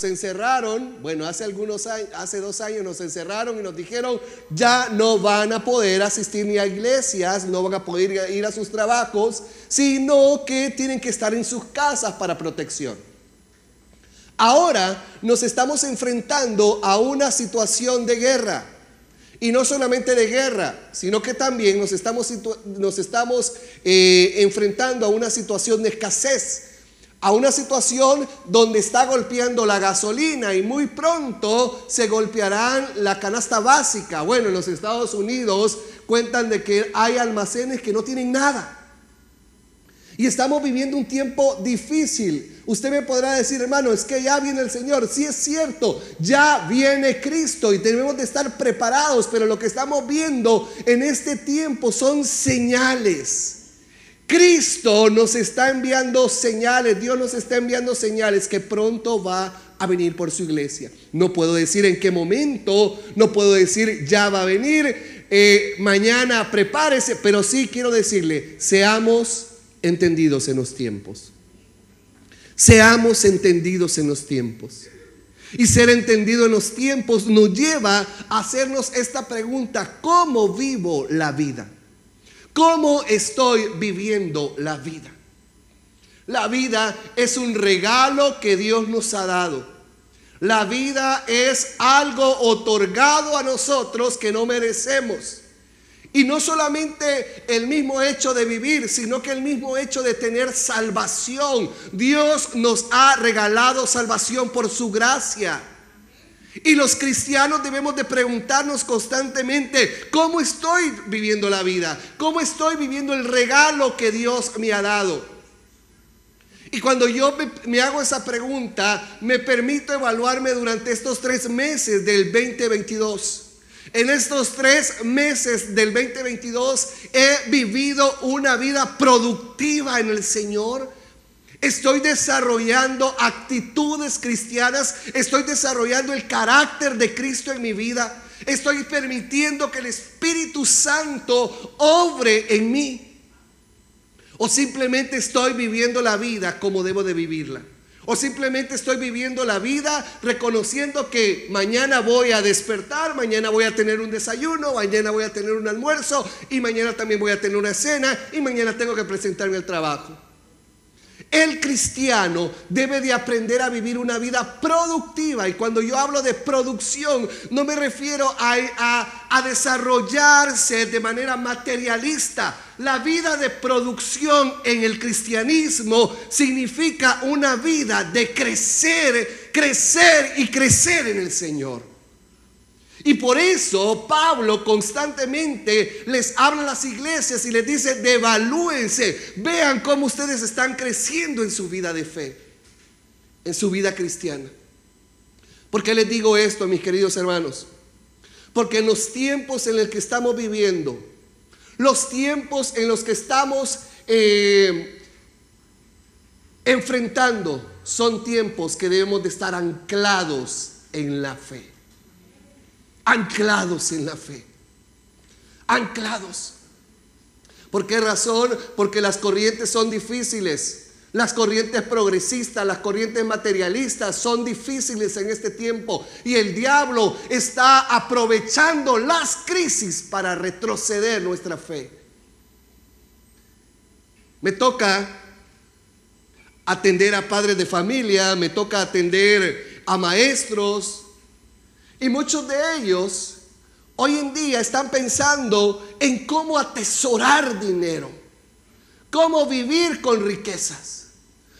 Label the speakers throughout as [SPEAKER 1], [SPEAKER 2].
[SPEAKER 1] Nos encerraron, bueno, hace algunos años, hace dos años nos encerraron y nos dijeron, ya no van a poder asistir ni a iglesias, no van a poder ir a sus trabajos, sino que tienen que estar en sus casas para protección. Ahora nos estamos enfrentando a una situación de guerra. Y no solamente de guerra, sino que también nos estamos, nos estamos eh, enfrentando a una situación de escasez a una situación donde está golpeando la gasolina y muy pronto se golpearán la canasta básica. Bueno, en los Estados Unidos cuentan de que hay almacenes que no tienen nada. Y estamos viviendo un tiempo difícil. Usted me podrá decir, hermano, es que ya viene el Señor. Sí es cierto, ya viene Cristo y tenemos de estar preparados, pero lo que estamos viendo en este tiempo son señales. Cristo nos está enviando señales, Dios nos está enviando señales que pronto va a venir por su iglesia. No puedo decir en qué momento, no puedo decir ya va a venir, eh, mañana prepárese, pero sí quiero decirle, seamos entendidos en los tiempos. Seamos entendidos en los tiempos. Y ser entendido en los tiempos nos lleva a hacernos esta pregunta, ¿cómo vivo la vida? ¿Cómo estoy viviendo la vida? La vida es un regalo que Dios nos ha dado. La vida es algo otorgado a nosotros que no merecemos. Y no solamente el mismo hecho de vivir, sino que el mismo hecho de tener salvación. Dios nos ha regalado salvación por su gracia. Y los cristianos debemos de preguntarnos constantemente, ¿cómo estoy viviendo la vida? ¿Cómo estoy viviendo el regalo que Dios me ha dado? Y cuando yo me, hago esa pregunta, me permito evaluarme durante estos tres meses del 2022. En estos tres meses del 2022 he vivido una vida productiva en el Señor. Estoy desarrollando actitudes cristianas. Estoy desarrollando el carácter de Cristo en mi vida. Estoy permitiendo que el Espíritu Santo obre en mí. O simplemente estoy viviendo la vida como debo de vivirla. O simplemente estoy viviendo la vida reconociendo que mañana voy a despertar, mañana voy a tener un desayuno, mañana voy a tener un almuerzo y mañana también voy a tener una cena y mañana tengo que presentarme al trabajo. El cristiano debe de aprender a vivir una vida productiva. Y cuando yo hablo de producción, no me refiero a, desarrollarse de manera materialista. La vida de producción en el cristianismo significa una vida de crecer, crecer y crecer en el Señor. Y por eso Pablo constantemente les habla a las iglesias y les dice, devalúense, vean cómo ustedes están creciendo en su vida de fe, en su vida cristiana. ¿Por qué les digo esto, mis queridos hermanos? Porque los tiempos en los que estamos viviendo, los tiempos en los que estamos eh, enfrentando, son tiempos que debemos de estar anclados en la fe anclados en la fe. Anclados. ¿Por qué razón? Porque las corrientes son difíciles. Las corrientes progresistas, las corrientes materialistas son difíciles en este tiempo y el diablo está aprovechando las crisis para retroceder nuestra fe. Me toca atender a padres de familia, me toca atender a maestros, y muchos de ellos hoy en día están pensando en cómo atesorar dinero, cómo vivir con riquezas.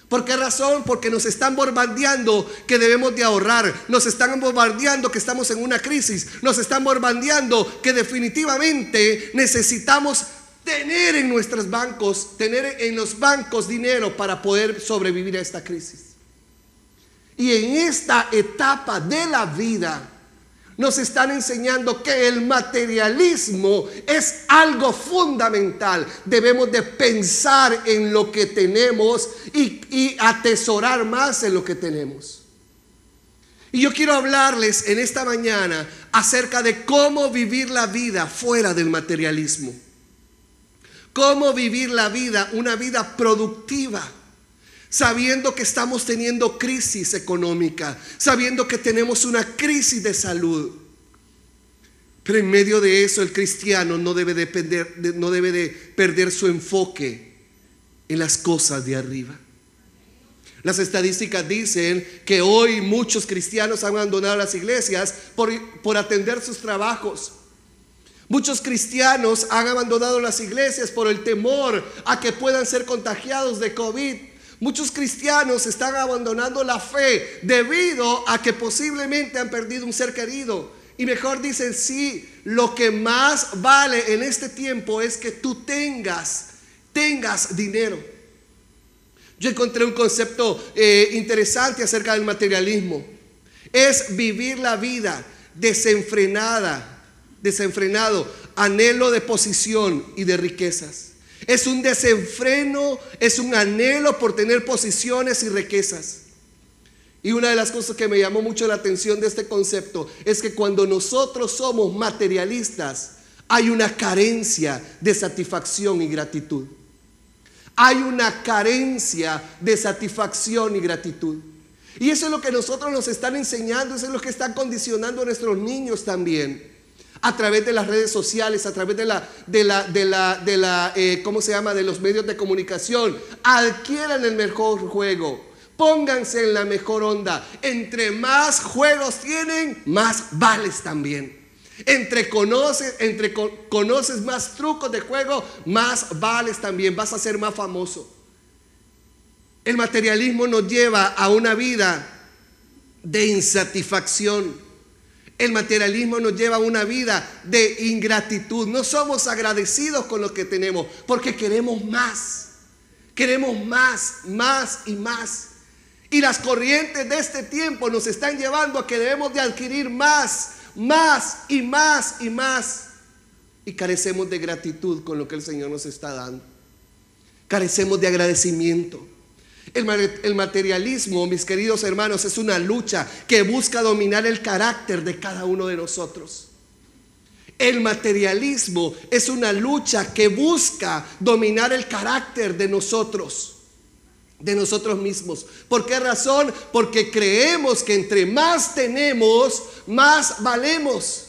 [SPEAKER 1] ¿Por qué razón? Porque nos están bombardeando que debemos de ahorrar. Nos están bombardeando que estamos en una crisis. Nos están bombardeando que definitivamente necesitamos tener en nuestros bancos, tener en los bancos dinero para poder sobrevivir a esta crisis. Y en esta etapa de la vida, nos están enseñando que el materialismo es algo fundamental. Debemos de pensar en lo que tenemos y, atesorar más en lo que tenemos. Y yo quiero hablarles en esta mañana acerca de cómo vivir la vida fuera del materialismo. Cómo vivir la vida, una vida productiva sabiendo que estamos teniendo crisis económica, sabiendo que tenemos una crisis de salud. Pero en medio de eso el cristiano no debe, depender, no debe de perder su enfoque en las cosas de arriba. Las estadísticas dicen que hoy muchos cristianos han abandonado las iglesias por, por atender sus trabajos. Muchos cristianos han abandonado las iglesias por el temor a que puedan ser contagiados de COVID. Muchos cristianos están abandonando la fe debido a que posiblemente han perdido un ser querido. Y mejor dicen, sí, lo que más vale en este tiempo es que tú tengas, tengas dinero. Yo encontré un concepto eh, interesante acerca del materialismo. Es vivir la vida desenfrenada, desenfrenado, anhelo de posición y de riquezas. Es un desenfreno, es un anhelo por tener posiciones y riquezas. Y una de las cosas que me llamó mucho la atención de este concepto es que cuando nosotros somos materialistas, hay una carencia de satisfacción y gratitud. Hay una carencia de satisfacción y gratitud. Y eso es lo que nosotros nos están enseñando, eso es lo que están condicionando a nuestros niños también a través de las redes sociales, a través de la, de la, de la, de la eh, ¿cómo se llama? De los medios de comunicación. Adquieran el mejor juego. Pónganse en la mejor onda. Entre más juegos tienen, más vales también. Entre conoces, entre conoces más trucos de juego, más vales también. Vas a ser más famoso. El materialismo nos lleva a una vida de insatisfacción el materialismo nos lleva a una vida de ingratitud. No somos agradecidos con lo que tenemos porque queremos más. Queremos más, más y más. Y las corrientes de este tiempo nos están llevando a que debemos de adquirir más, más y más y más. Y carecemos de gratitud con lo que el Señor nos está dando. Carecemos de agradecimiento. El, materialismo, mis queridos hermanos, es una lucha que busca dominar el carácter de cada uno de nosotros. El materialismo es una lucha que busca dominar el carácter de nosotros, de nosotros mismos. ¿Por qué razón? Porque creemos que entre más tenemos, más valemos.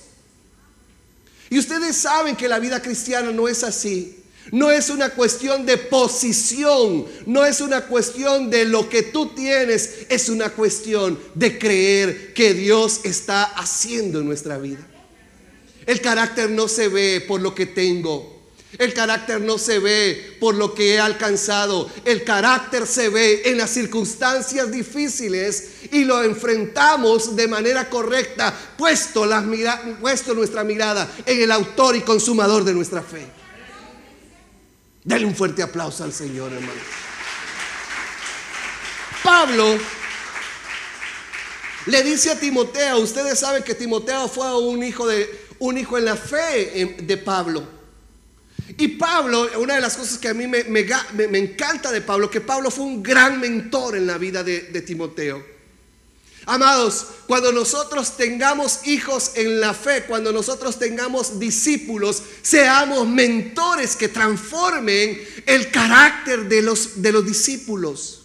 [SPEAKER 1] Y ustedes saben que la vida cristiana no es así. No es una cuestión de posición, no es una cuestión de lo que tú tienes, es una cuestión de creer que Dios está haciendo en nuestra vida. El carácter no se ve por lo que tengo, el carácter no se ve por lo que he alcanzado. El carácter se ve en las circunstancias difíciles y lo enfrentamos de manera correcta, puesto, puesto nuestra mirada en el autor y consumador de nuestra fe. Dale un fuerte aplauso al Señor, hermano. Pablo le dice a Timoteo, ustedes saben que Timoteo fue un hijo de un hijo en la fe de Pablo. Y Pablo, una de las cosas que a mí me, encanta de Pablo, que Pablo fue un gran mentor en la vida de Timoteo. Amados, cuando nosotros tengamos hijos en la fe, cuando nosotros tengamos discípulos, seamos mentores que transformen el carácter de los, de los discípulos.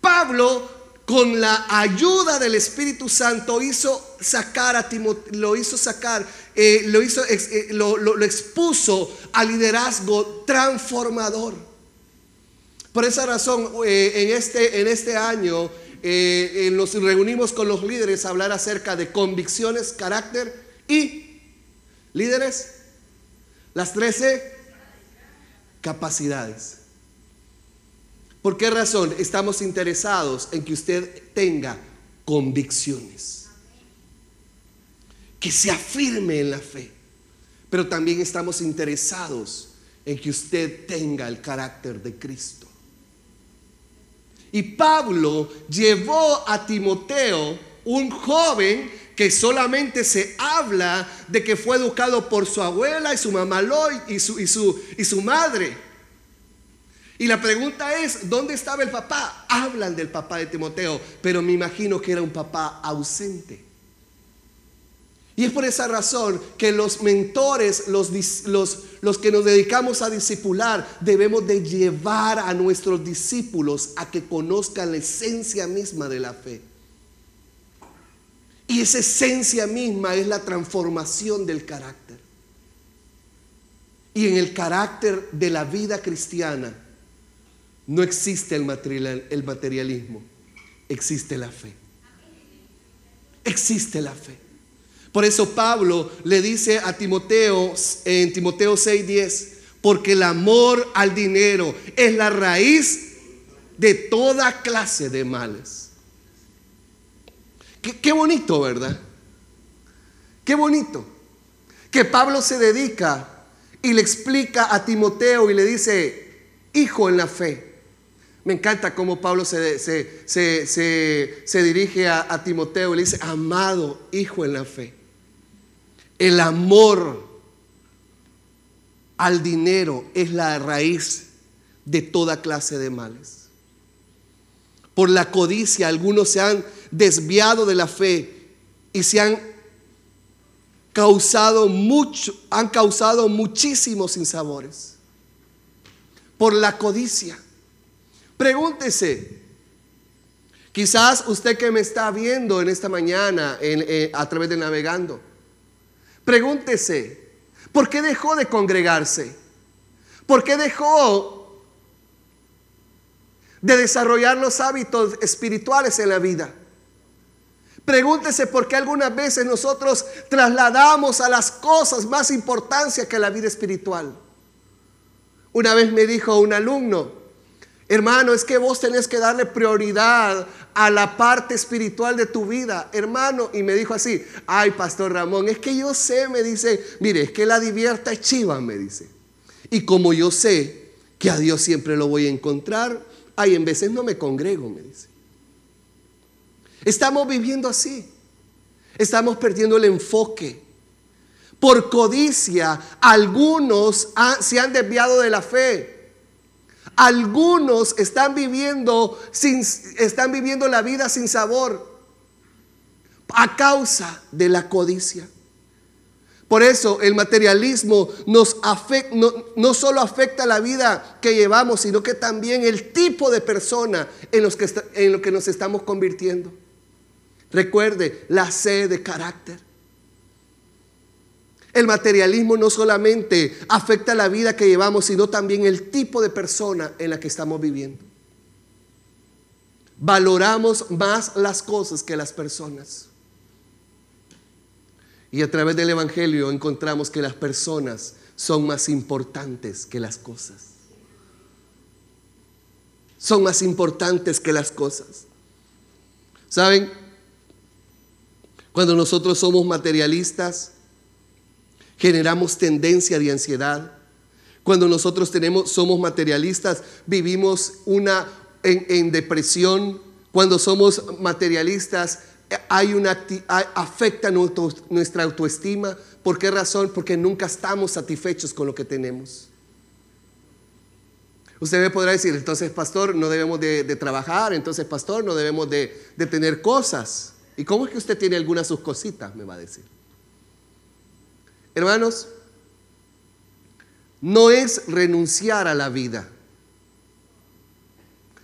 [SPEAKER 1] Pablo, con la ayuda del Espíritu Santo, hizo sacar a Timoteo, lo hizo sacar, eh, lo, hizo, eh, lo expuso al liderazgo transformador. Por esa razón, eh, en, este, en este año eh, eh, nos reunimos con los líderes a hablar acerca de convicciones, carácter y líderes, las 13 capacidades. ¿Por qué razón estamos interesados en que usted tenga convicciones? Que se afirme en la fe. Pero también estamos interesados en que usted tenga el carácter de Cristo. Y Pablo llevó a Timoteo, un joven que solamente se habla de que fue educado por su abuela y su mamá Loy y su, y su, y su madre. Y la pregunta es, ¿dónde estaba el papá? Hablan del papá de Timoteo, pero me imagino que era un papá ausente. Y es por esa razón que los mentores, los, los, los, que nos dedicamos a discipular, debemos de llevar a nuestros discípulos a que conozcan la esencia misma de la fe. Y esa esencia misma es la transformación del carácter. Y en el carácter de la vida cristiana no existe el, material, el materialismo, existe la fe. Existe la fe. Por eso Pablo le dice a Timoteo en Timoteo 6:10, porque el amor al dinero es la raíz de toda clase de males. Qué, bonito, ¿verdad? Qué bonito. Que Pablo se dedica y le explica a Timoteo y le dice, hijo en la fe. Me encanta cómo Pablo se, se, dirige a, a Timoteo y le dice, amado hijo en la fe. El amor al dinero es la raíz de toda clase de males. Por la codicia algunos se han desviado de la fe y se han causado mucho, han causado muchísimos sinsabores. Por la codicia. Pregúntese, quizás usted que me está viendo en esta mañana eh, a través de navegando, pregúntese, ¿por qué dejó de congregarse? ¿Por qué dejó de desarrollar los hábitos espirituales en la vida? Pregúntese por qué algunas veces nosotros trasladamos a las cosas más importancia que la vida espiritual. Una vez me dijo un alumno, hermano, es que vos tenés que darle prioridad a la parte espiritual de tu vida, hermano. Y me dijo así, ay, Pastor Ramón, es que yo sé, me dice, mire, es que la divierta es chiva, me dice. Y como yo sé que a Dios siempre lo voy a encontrar, ay, en veces no me congrego, me dice. Estamos viviendo así. Estamos perdiendo el enfoque. Por codicia, algunos se han desviado de la fe. Algunos están viviendo, sin, están viviendo la vida sin sabor a causa de la codicia. Por eso el materialismo no, no, solo afecta la vida que llevamos, sino que también el tipo de persona en, los que, en lo que nos estamos convirtiendo. Recuerde la sed de carácter. El materialismo no solamente afecta la vida que llevamos, sino también el tipo de persona en la que estamos viviendo. Valoramos más las cosas que las personas. Y a través del Evangelio encontramos que las personas son más importantes que las cosas. Son más importantes que las cosas. ¿Saben? Cuando nosotros somos materialistas, generamos tendencia de ansiedad. Cuando nosotros tenemos, somos materialistas, vivimos una en, depresión. Cuando somos materialistas, hay una, afecta nuestra autoestima. ¿Por qué razón? Porque nunca estamos satisfechos con lo que tenemos. Usted me podrá decir, entonces pastor, no debemos de, trabajar, entonces pastor, no debemos de, de tener cosas. ¿Y cómo es que usted tiene algunas sus cositas? Me va a decir. Hermanos, no es renunciar a la vida,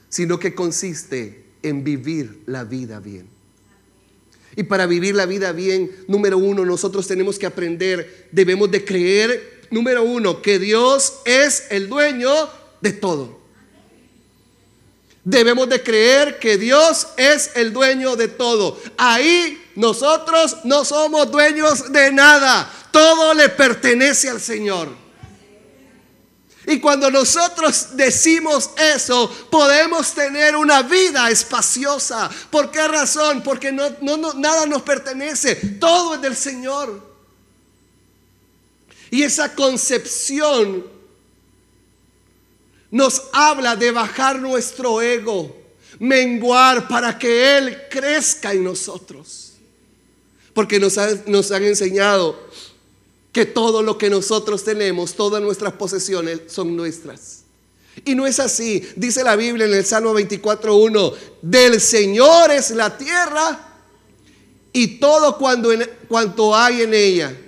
[SPEAKER 1] sino que consiste en vivir la vida bien. Y para vivir la vida bien, número uno, nosotros tenemos que aprender, debemos de creer, número uno, que Dios es el dueño de todo. Debemos de creer que Dios es el dueño de todo. Ahí nosotros no somos dueños de nada. Todo le pertenece al Señor. Y cuando nosotros decimos eso, podemos tener una vida espaciosa. ¿Por qué razón? Porque nada nos pertenece. Todo es del Señor. Y esa concepción nos habla de bajar nuestro ego, menguar para que Él crezca en nosotros. Porque nos, nos han enseñado que todo lo que nosotros tenemos, todas nuestras posesiones son nuestras. Y no es así. Dice la Biblia en el Salmo 24.1, del Señor es la tierra y todo cuando cuanto hay en ella,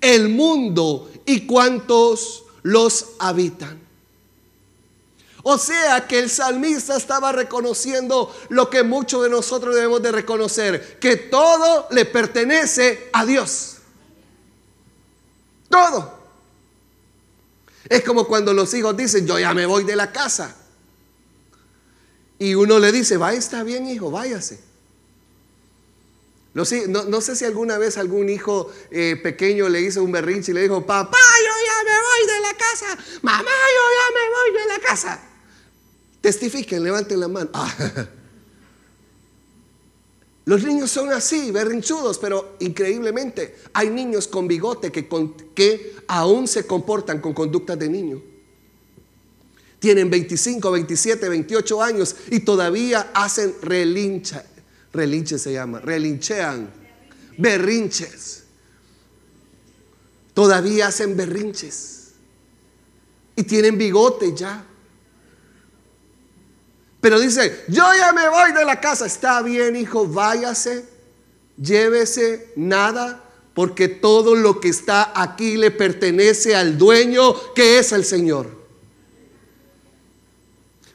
[SPEAKER 1] el mundo y cuantos los habitan. O sea que el salmista estaba reconociendo lo que muchos de nosotros debemos de reconocer, que todo le pertenece a Dios. Todo. Es como cuando los hijos dicen, yo ya me voy de la casa. Y uno le dice, va, está bien hijo, váyase. No, no, sé si alguna vez algún hijo eh, pequeño le hizo un berrinche y le dijo, papá, yo ya me voy de la casa, mamá, yo ya me voy de la casa. Testifiquen, levanten la mano. Los niños son así, berrinchudos, pero increíblemente hay niños con bigote que, que aún se comportan con conductas de niño. Tienen 25, 27, 28 años y todavía hacen relincha. Relinche se llama, relinchean, berrinches. Todavía hacen berrinches. Y tienen bigote ya. Pero dice, yo ya me voy de la casa. Está bien, hijo, váyase, llévese nada, porque todo lo que está aquí le pertenece al dueño que es el Señor.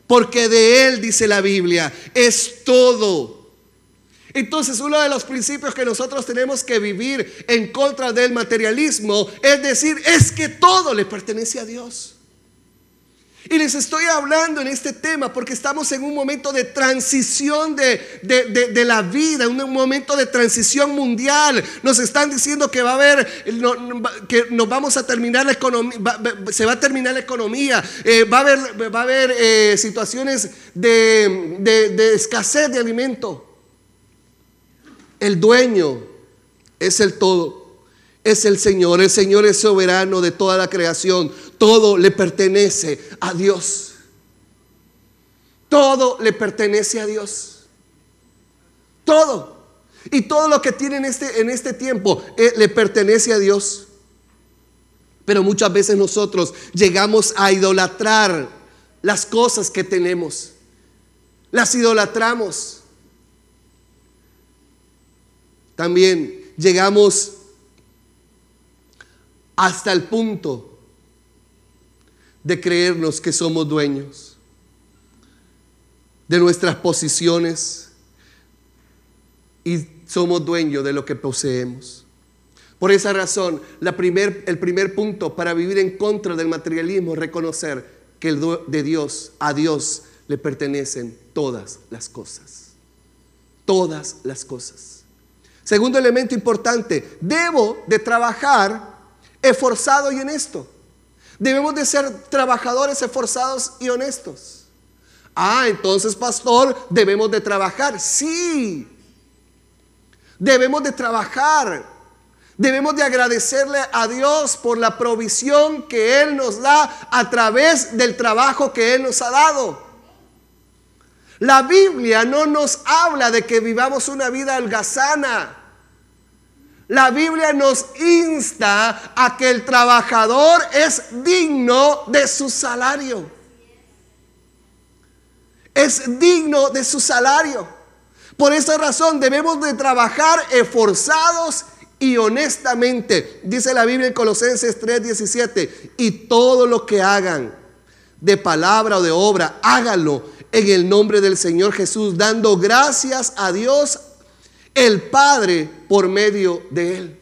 [SPEAKER 1] Porque de Él, dice la Biblia, es todo. Entonces uno de los principios que nosotros tenemos que vivir en contra del materialismo es decir, es que todo le pertenece a Dios. Y les estoy hablando en este tema porque estamos en un momento de transición de, la vida, un momento de transición mundial. Nos están diciendo que va a haber, que nos vamos a terminar la economía, se va a terminar la economía, eh, va a haber, va a haber eh, situaciones de escasez de alimento. El dueño es el todo es el Señor. El Señor es soberano de toda la creación. Todo le pertenece a Dios. Todo le pertenece a Dios. Todo. Y todo lo que tiene en este, en este tiempo eh, le pertenece a Dios. Pero muchas veces nosotros llegamos a idolatrar las cosas que tenemos. Las idolatramos. También llegamos hasta el punto de creernos que somos dueños de nuestras posiciones y somos dueños de lo que poseemos. Por esa razón, el primer punto para vivir en contra del materialismo es reconocer que de Dios, a Dios le pertenecen todas las cosas. Todas las cosas. Segundo elemento importante, debo de trabajar esforzado y honesto. Debemos de ser trabajadores esforzados y honestos. Ah, entonces, pastor, debemos de trabajar. Sí. Debemos de trabajar. Debemos de agradecerle a Dios por la provisión que Él nos da a través del trabajo que Él nos ha dado. La Biblia no nos habla de que vivamos una vida holgazana. La Biblia nos insta a que el trabajador es digno de su salario. Es digno de su salario. Por esa razón debemos de trabajar esforzados y honestamente. Dice la Biblia en Colosenses 3:17, y todo lo que hagan de palabra o de obra, háganlo en el nombre del Señor Jesús, dando gracias a Dios el Padre por medio de él.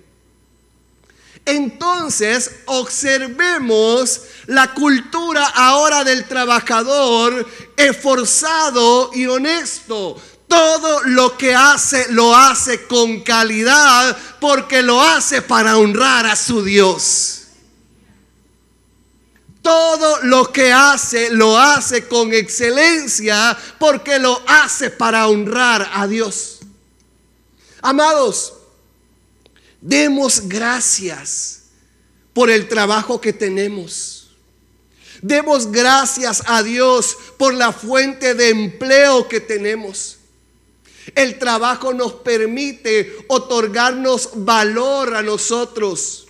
[SPEAKER 1] Entonces observemos la cultura ahora del trabajador esforzado y honesto. Todo lo que hace lo hace con calidad porque lo hace para honrar a su Dios. Todo lo que hace lo hace con excelencia porque lo hace para honrar a Dios. Amados, demos gracias por el trabajo que tenemos. Demos gracias a Dios por la fuente de empleo que tenemos. El trabajo nos permite otorgarnos valor a nosotros.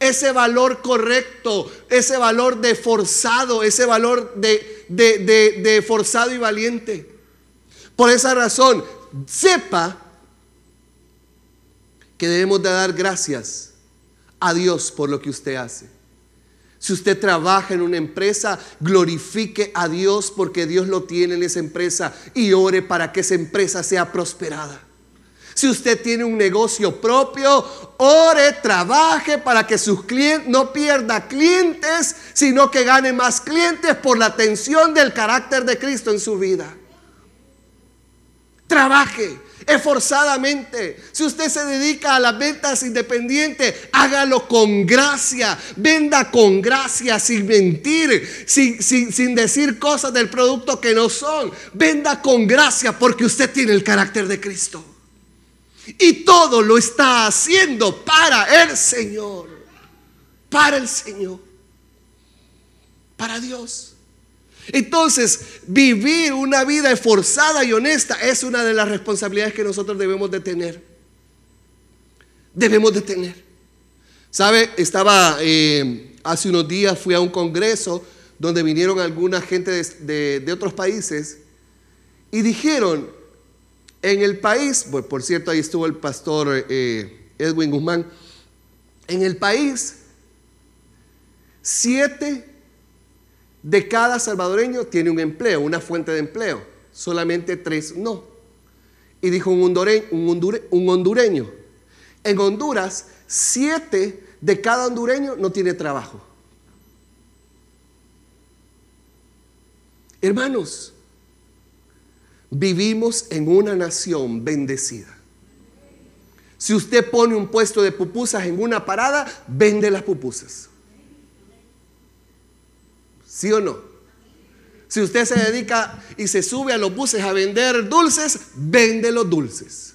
[SPEAKER 1] Ese valor correcto, ese valor de forzado, ese valor de, de forzado y valiente. Por esa razón, sepa que debemos de dar gracias a Dios por lo que usted hace. Si usted trabaja en una empresa, glorifique a Dios porque Dios lo tiene en esa empresa y ore para que esa empresa sea prosperada. Si usted tiene un negocio propio, ore, trabaje para que sus clientes no pierda clientes, sino que gane más clientes por la atención del carácter de Cristo en su vida. Trabaje esforzadamente. Si usted se dedica a las ventas independientes, hágalo con gracia. Venda con gracia, sin mentir, sin, sin, decir cosas del producto que no son. Venda con gracia porque usted tiene el carácter de Cristo. Y todo lo está haciendo para el Señor. Para el Señor. Para Dios. Entonces, vivir una vida esforzada y honesta es una de las responsabilidades que nosotros debemos de tener. Debemos de tener. ¿Sabe? Estaba eh, hace unos días, fui a un congreso donde vinieron alguna gente de, otros países y dijeron, en el país, por cierto, ahí estuvo el pastor eh, Edwin Guzmán, en el país, siete de cada salvadoreño tiene un empleo, una fuente de empleo. Solamente tres no. Y dijo un hondureño, en Honduras, siete de cada hondureño no tiene trabajo. Hermanos, vivimos en una nación bendecida. Si usted pone un puesto de pupusas en una parada, vende las pupusas. ¿Sí o no? Si usted se dedica y se sube a los buses a vender dulces, vende los dulces.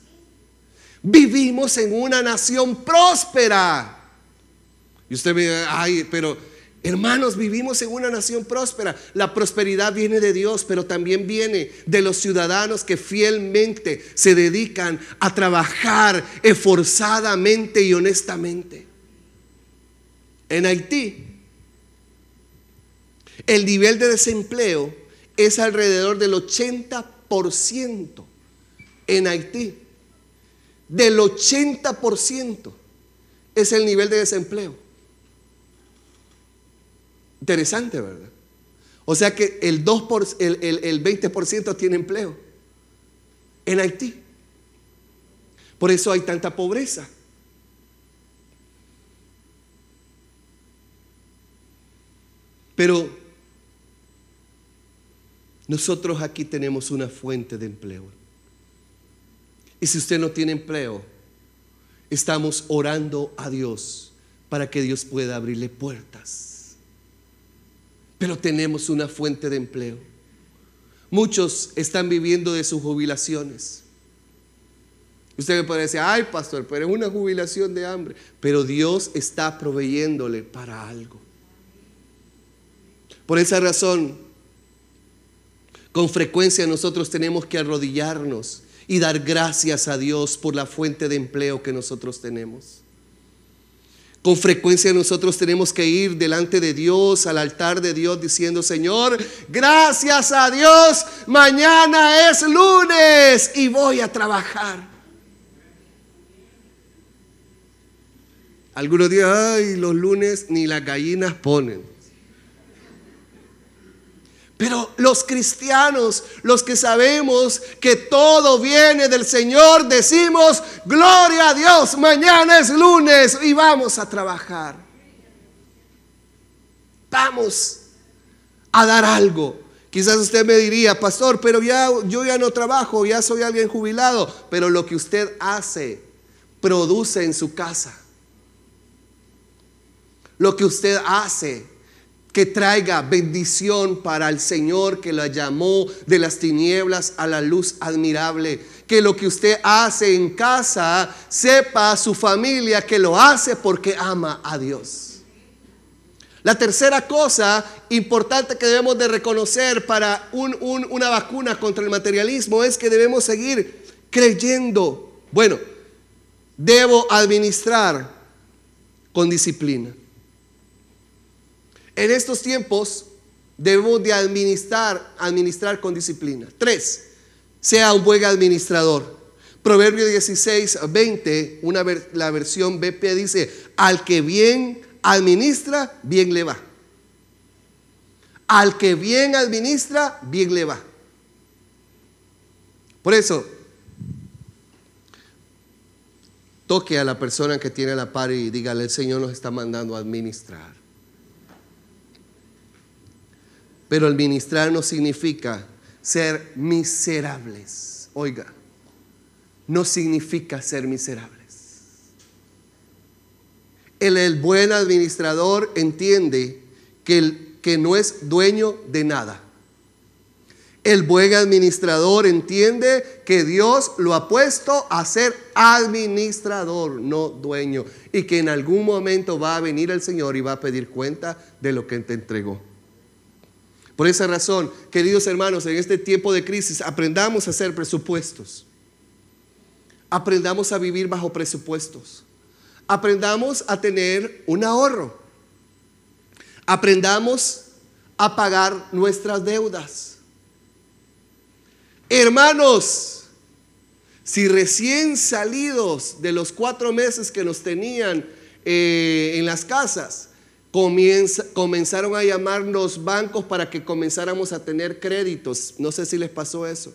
[SPEAKER 1] Vivimos en una nación próspera. Y usted me dice, ay, pero hermanos, vivimos en una nación próspera. La prosperidad viene de Dios, pero también viene de los ciudadanos que fielmente se dedican a trabajar esforzadamente y honestamente. En Haití el nivel de desempleo es alrededor del 80% en Haití. Del 80% es el nivel de desempleo. Interesante, ¿verdad? O sea que el, 2 el, el 20% tiene empleo en Haití. Por eso hay tanta pobreza. Pero nosotros aquí tenemos una fuente de empleo. Y si usted no tiene empleo, estamos orando a Dios para que Dios pueda abrirle puertas. Pero tenemos una fuente de empleo. Muchos están viviendo de sus jubilaciones. Usted me puede decir, ay pastor, pero es una jubilación de hambre. Pero Dios está proveyéndole para algo. Por esa razón, con frecuencia nosotros tenemos que arrodillarnos y dar gracias a Dios por la fuente de empleo que nosotros tenemos. Con frecuencia nosotros tenemos que ir delante de Dios, al altar de Dios, diciendo, Señor, gracias a Dios, mañana es lunes y voy a trabajar. Algunos días, ay, los lunes ni las gallinas ponen. Pero los cristianos, los que sabemos que todo viene del Señor, decimos, gloria a Dios, mañana es lunes y vamos a trabajar. Vamos a dar algo. Quizás usted me diría, pastor, pero ya yo ya no trabajo, ya soy alguien jubilado, pero lo que usted hace produce en su casa. Lo que usted hace que traiga bendición para el Señor que la llamó de las tinieblas a la luz admirable. Que lo que usted hace en casa sepa a su familia que lo hace porque ama a Dios. La tercera cosa importante que debemos de reconocer para una vacuna contra el materialismo es que debemos seguir creyendo. Bueno, debo administrar con disciplina. En estos tiempos debemos de administrar, administrar con disciplina. Tres, sea un buen administrador. Proverbio 16, 20, una la versión BP dice, al que bien administra, bien le va. Al que bien administra, bien le va. Por eso, toque a la persona que tiene la par y dígale, el Señor nos está mandando a administrar. Pero administrar no significa ser miserables. Oiga, no significa ser miserables. El, el buen administrador entiende que, el, que no es dueño de nada. El buen administrador entiende que Dios lo ha puesto a ser administrador, no dueño, y que en algún momento va a venir el Señor y va a pedir cuenta de lo que te entregó. Por esa razón, queridos hermanos, en este tiempo de crisis aprendamos a hacer presupuestos. Aprendamos a vivir bajo presupuestos. Aprendamos a tener un ahorro. Aprendamos a pagar nuestras deudas. Hermanos, si recién salidos de los cuatro meses que nos tenían eh, en las casas, comenzaron a llamarnos bancos para que comenzáramos a tener créditos. No sé si les pasó eso.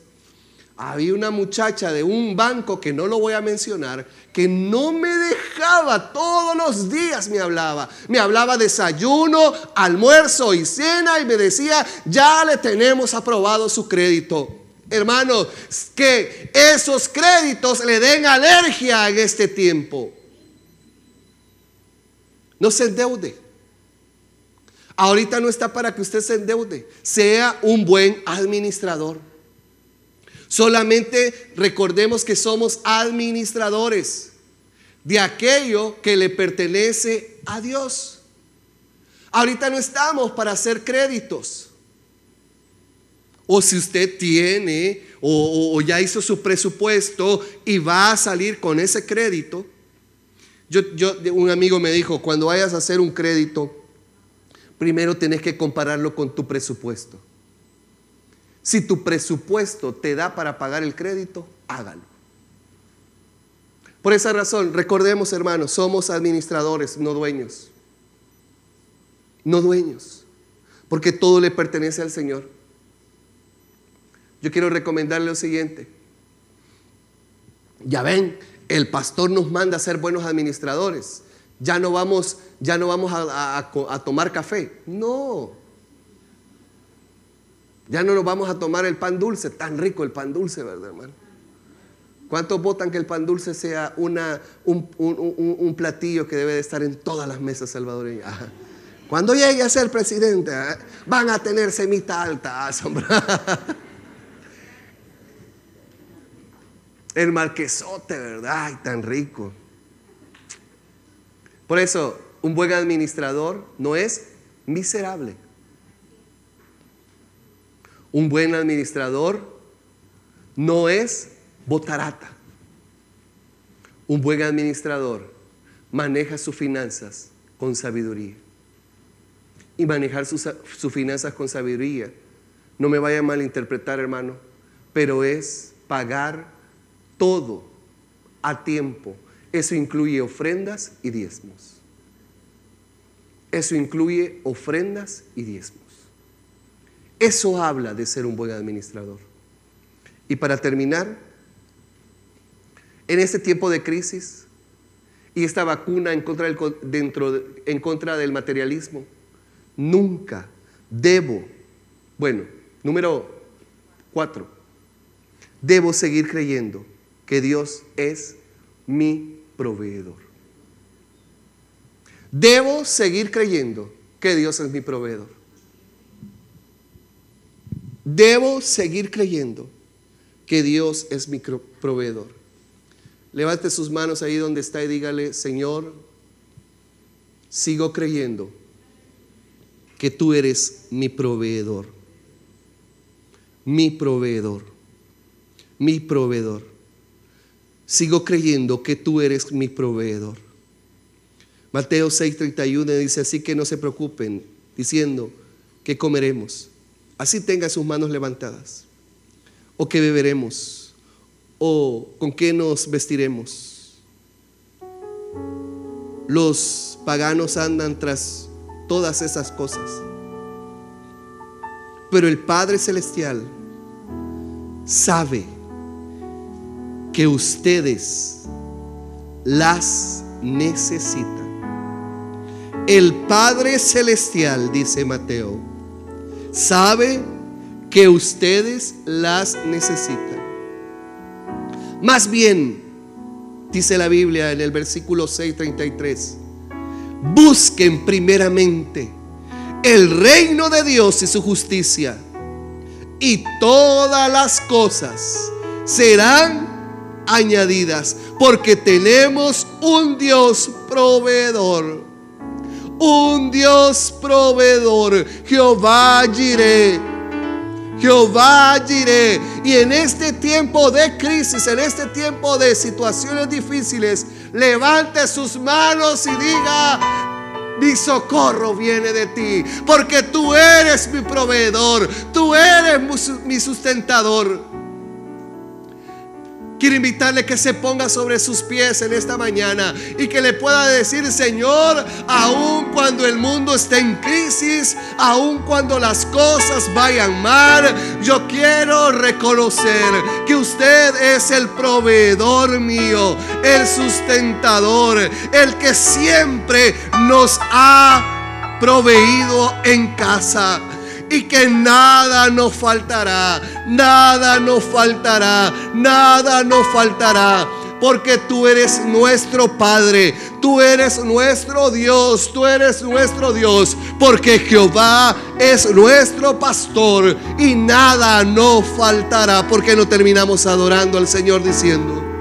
[SPEAKER 1] Había una muchacha de un banco que no lo voy a mencionar, que no me dejaba, todos los días me hablaba. Me hablaba desayuno, almuerzo y cena y me decía, ya le tenemos aprobado su crédito. Hermanos, que esos créditos le den alergia en este tiempo. No se endeude. Ahorita no está para que usted se endeude. Sea un buen administrador. Solamente recordemos que somos administradores de aquello que le pertenece a Dios. Ahorita no estamos para hacer créditos. O si usted tiene o, ya hizo su presupuesto y va a salir con ese crédito. Yo, yo, un amigo me dijo, cuando vayas a hacer un crédito, primero tenés que compararlo con tu presupuesto. Si tu presupuesto te da para pagar el crédito, hágalo. Por esa razón, recordemos hermanos, somos administradores, no dueños. No dueños. Porque todo le pertenece al Señor. Yo quiero recomendarle lo siguiente. Ya ven, el pastor nos manda a ser buenos administradores ya no vamos, ya no vamos a, tomar café. No. Ya no nos vamos a tomar el pan dulce, tan rico el pan dulce, ¿verdad, hermano? ¿Cuántos votan que el pan dulce sea una, un, platillo que debe de estar en todas las mesas salvadoreñas? Cuando llegue a ser presidente, ¿eh? van a tener semita alta, El marquesote, ¿verdad? Ay, tan rico. Por eso, un buen administrador no es miserable. Un buen administrador no es botarata. Un buen administrador maneja sus finanzas con sabiduría. Y manejar sus, finanzas con sabiduría, no me vaya a malinterpretar hermano, pero es pagar todo a tiempo eso incluye ofrendas y diezmos. Eso incluye ofrendas y diezmos. Eso habla de ser un buen administrador. Y para terminar, en este tiempo de crisis y esta vacuna en contra del, dentro en contra del materialismo, nunca debo, bueno, número cuatro, debo seguir creyendo que Dios es mi proveedor. Debo seguir creyendo que Dios es mi proveedor. Debo seguir creyendo que Dios es mi proveedor. Levante sus manos ahí donde está y dígale, Señor, sigo creyendo que tú eres mi proveedor. Mi proveedor. Mi proveedor sigo creyendo que tú eres mi proveedor. Mateo 6:31 dice, así que no se preocupen, diciendo que comeremos. Así tenga sus manos levantadas. O que beberemos. ¿O con qué nos vestiremos? Los paganos andan tras todas esas cosas. Pero el Padre Celestial sabe que ustedes las necesitan. El Padre Celestial, dice Mateo, sabe que ustedes las necesitan. Más bien, dice la Biblia en el versículo 6:33, busquen primeramente el reino de Dios y su justicia, y todas las cosas serán añadidas, porque tenemos un Dios proveedor. Un Dios proveedor, Jehová Jireh Jehová. Y en este tiempo de crisis, en este tiempo de situaciones difíciles, levante sus manos y diga, mi socorro viene de ti, porque tú eres mi proveedor, tú eres mi sustentador. Quiero invitarle que se ponga sobre sus pies en esta mañana y que le pueda decir, Señor, aun cuando el mundo esté en crisis, aun cuando las cosas vayan mal, yo quiero reconocer que usted es el proveedor mío, el sustentador, el que siempre nos ha proveído en casa y que nada nos faltará, nada nos faltará, nada nos faltará. Porque tú eres nuestro Padre, tú eres nuestro Dios, tú eres nuestro Dios. Porque Jehová es nuestro pastor y nada nos faltará. Porque no terminamos adorando al Señor diciendo.